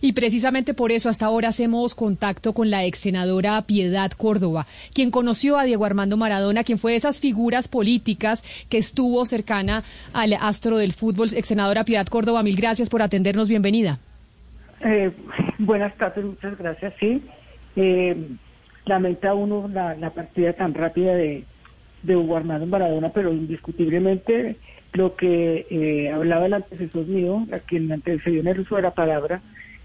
Y precisamente por eso hasta ahora hacemos contacto con la ex senadora Piedad Córdoba, quien conoció a Diego Armando Maradona, quien fue de esas figuras políticas que estuvo cercana al astro del fútbol. Ex senadora Piedad Córdoba, mil gracias por atendernos. Bienvenida. Eh, buenas tardes, muchas gracias. Sí, eh, lamenta uno la, partida tan rápida de, de Hugo Armando Maradona, pero indiscutiblemente lo que eh, hablaba el antecesor mío, a quien antecedió en el uso de la palabra,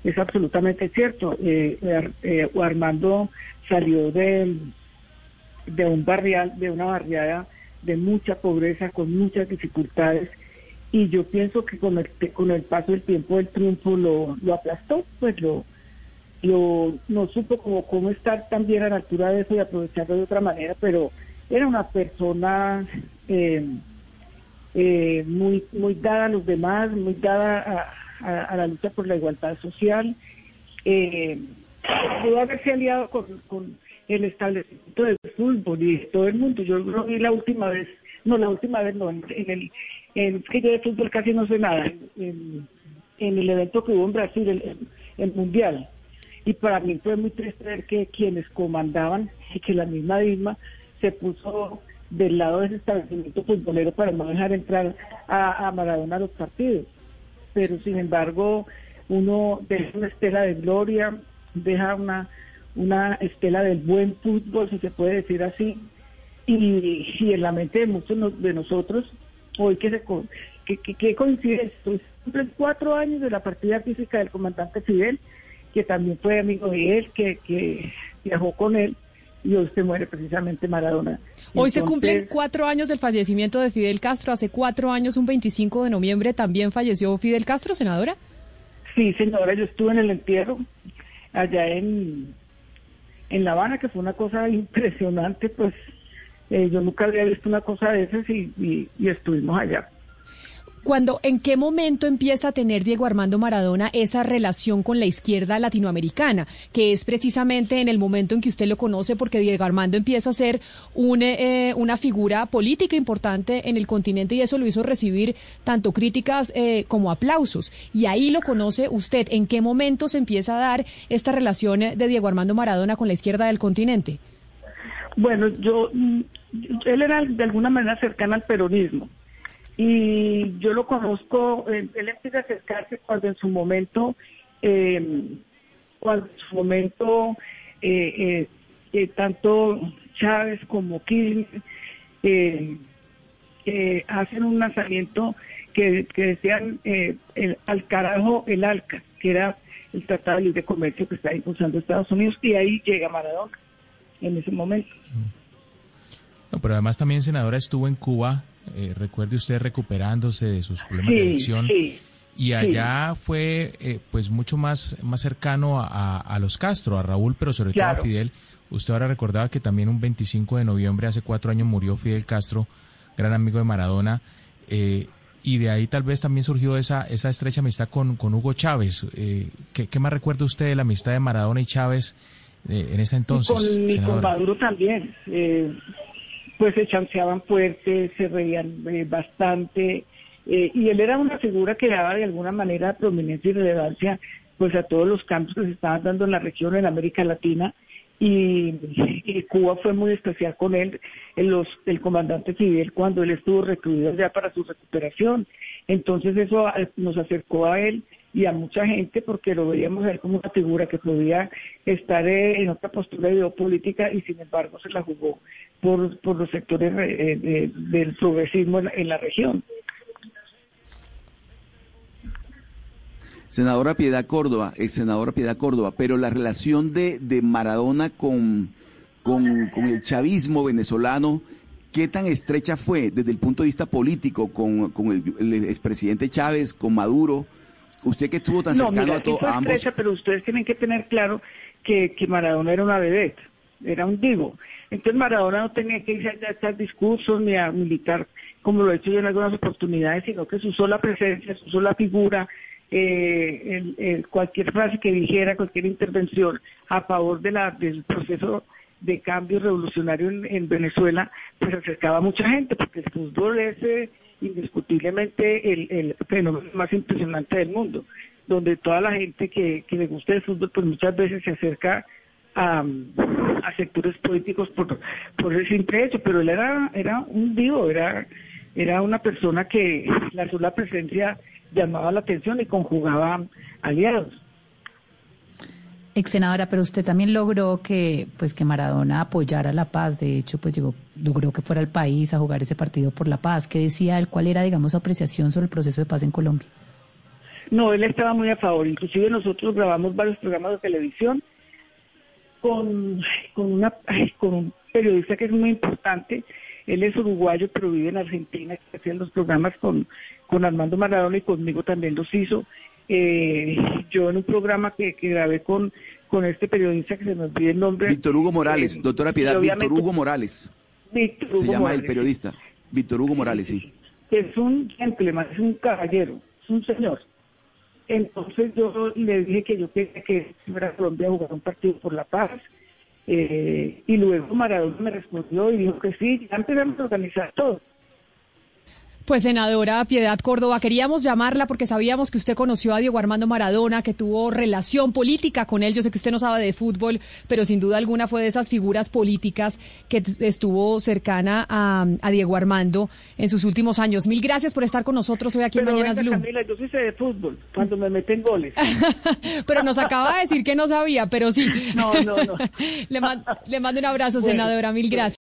es absolutamente cierto. Eh, eh, Armando salió de, de un barrial, de una barriada de mucha pobreza, con muchas dificultades, y yo pienso que con el, con el paso del tiempo el triunfo lo, lo aplastó, pues lo, lo no supo cómo, cómo estar también a la altura de eso y aprovecharlo de otra manera, pero era una persona eh, eh, muy, muy dada a los demás, muy dada a, la lucha por la igualdad social. Eh, pudo haberse aliado con, el establecimiento del fútbol y todo el mundo. Yo lo vi la última vez, no, la última vez no, en, el, en, que yo de fútbol casi no sé nada, en, el evento que hubo en Brasil, el, el Mundial. Y para mí fue muy triste ver que quienes comandaban y que la misma Dilma se puso del lado de ese establecimiento futbolero para no dejar entrar a, Maradona a los partidos. Pero sin embargo, uno deja una estela de gloria, deja una, una estela del buen fútbol, si se puede decir así, y, en la mente de muchos de nosotros, hoy que se que, que, coincide esto, cuatro años de la partida física del comandante Fidel, que también fue amigo de él, que, que viajó con él, y hoy se muere precisamente Maradona. Hoy se cumplen cuatro años del fallecimiento de Fidel Castro. Hace cuatro años, un 25 de noviembre, también falleció Fidel Castro, senadora. Sí, senadora, yo estuve en el entierro allá en, en La Habana, que fue una cosa impresionante, pues eh, yo nunca había visto una cosa de esas y estuvimos allá. Cuando, ¿En qué momento empieza a tener Diego Armando Maradona esa relación con la izquierda latinoamericana? Que es precisamente en el momento en que usted lo conoce, porque Diego Armando empieza a ser eh, una figura política importante en el continente y eso lo hizo recibir tanto críticas eh, como aplausos. Y ahí lo conoce usted. ¿En qué momento se empieza a dar esta relación de Diego Armando Maradona con la izquierda del continente? Bueno, yo, mm, él era de alguna manera cercana al peronismo y yo lo conozco, él, empieza a acercarse cuando en su momento, eh, cuando en su momento eh, eh, tanto Chávez como Kirchner hacen un lanzamiento que, decían el, al carajo el ALCA, que era el Tratado de Libre Comercio que está impulsando Estados Unidos, y ahí llega Maradona en ese momento. pero además también, senadora, estuvo en Cuba eh, recuerde usted recuperándose de sus problemas de adicción. y allá fue eh, pues mucho más, más cercano a, los Castro, a Raúl, pero sobre todo a Fidel. Usted ahora recordaba que también un 25 de noviembre, hace cuatro años, murió Fidel Castro, gran amigo de Maradona. Eh, y de ahí tal vez también surgió esa, esa estrecha amistad con, con Hugo Chávez. ¿qué, más recuerda usted de la amistad de Maradona y Chávez en ese entonces? Y con, con Maduro también pues se chanceaban fuerte, se reían eh, bastante, eh, y él era una figura que daba de alguna manera prominencia y relevancia pues a todos los cambios que se estaban dando en la región, en América Latina, y, Cuba fue muy especial con él, el, los, el comandante Fidel, cuando él estuvo recluido ya para su recuperación. Entonces eso eh, nos acercó a él y a mucha gente porque lo veíamos él como una figura que podía estar en otra postura geopolítica y sin embargo se la jugó por, por los sectores eh, del progresismo en, la región. Senadora Piedad Córdoba, ex senadora Piedad Córdoba, pero la relación de, de Maradona con, con, con, el chavismo venezolano, ¿qué tan estrecha fue desde el punto de vista político con, con el, el expresidente Chávez, con Maduro? Usted que estuvo tan cercano a, todos ambos. pero ustedes tienen que tener claro que, que Maradona era una vedette, era un divo. Entonces Maradona no tenía que irse a hacer discursos ni a militar como lo he hecho yo en algunas oportunidades, sino que su sola presencia, su sola figura, eh, cualquier frase que dijera, cualquier intervención a favor de la, del proceso de cambio revolucionario en, Venezuela, pues acercaba a mucha gente, porque el fútbol es... Eh, indiscutiblemente el, fenómeno más impresionante del mundo. donde toda la gente que, que le gusta el fútbol, pues muchas veces se acerca a, a sectores políticos por, por el simple hecho, pero él era, era un vivo, era, era una persona que la sola presencia llamaba la atención y conjugaba aliados. Ex senadora, pero usted también logró que, pues, que Maradona apoyara la paz. De hecho, pues llegó, logró que fuera al país a jugar ese partido por la paz. ¿Qué decía él? ¿Cuál era, digamos, su apreciación sobre el proceso de paz en Colombia? No, él estaba muy a favor. Inclusive nosotros grabamos varios programas de televisión con, con, una, con un periodista que es muy importante. Él es uruguayo, pero vive en Argentina, que los programas con, con Armando Maradona y conmigo también los hizo. Eh, yo en un programa que, que grabé con, con este periodista que se me olvide el nombre. Víctor Hugo Morales, eh, doctora Piedad, Víctor Hugo Morales. Víctor Hugo se llama el periodista. Víctor Hugo Morales, sí. Es un gentleman, es un caballero, es un señor. Entonces yo le dije que yo quería que fuera a Colombia a jugar un partido por la paz. Eh, y luego Maradona me respondió y dijo que sí, ya empezamos a organizar todo. Pues senadora Piedad Córdoba, queríamos llamarla porque sabíamos que usted conoció a Diego Armando Maradona, que tuvo relación política con él. Yo sé que usted no sabe de fútbol, pero sin duda alguna fue de esas figuras políticas que estuvo cercana a, Diego Armando en sus últimos años. Mil gracias por estar con nosotros hoy aquí en Mañanas Blue. Camila, yo sí sé de fútbol, cuando me meten goles. pero nos acaba de decir que no sabía, pero sí. No, no, no. le, le mando un abrazo, senadora. Mil gracias.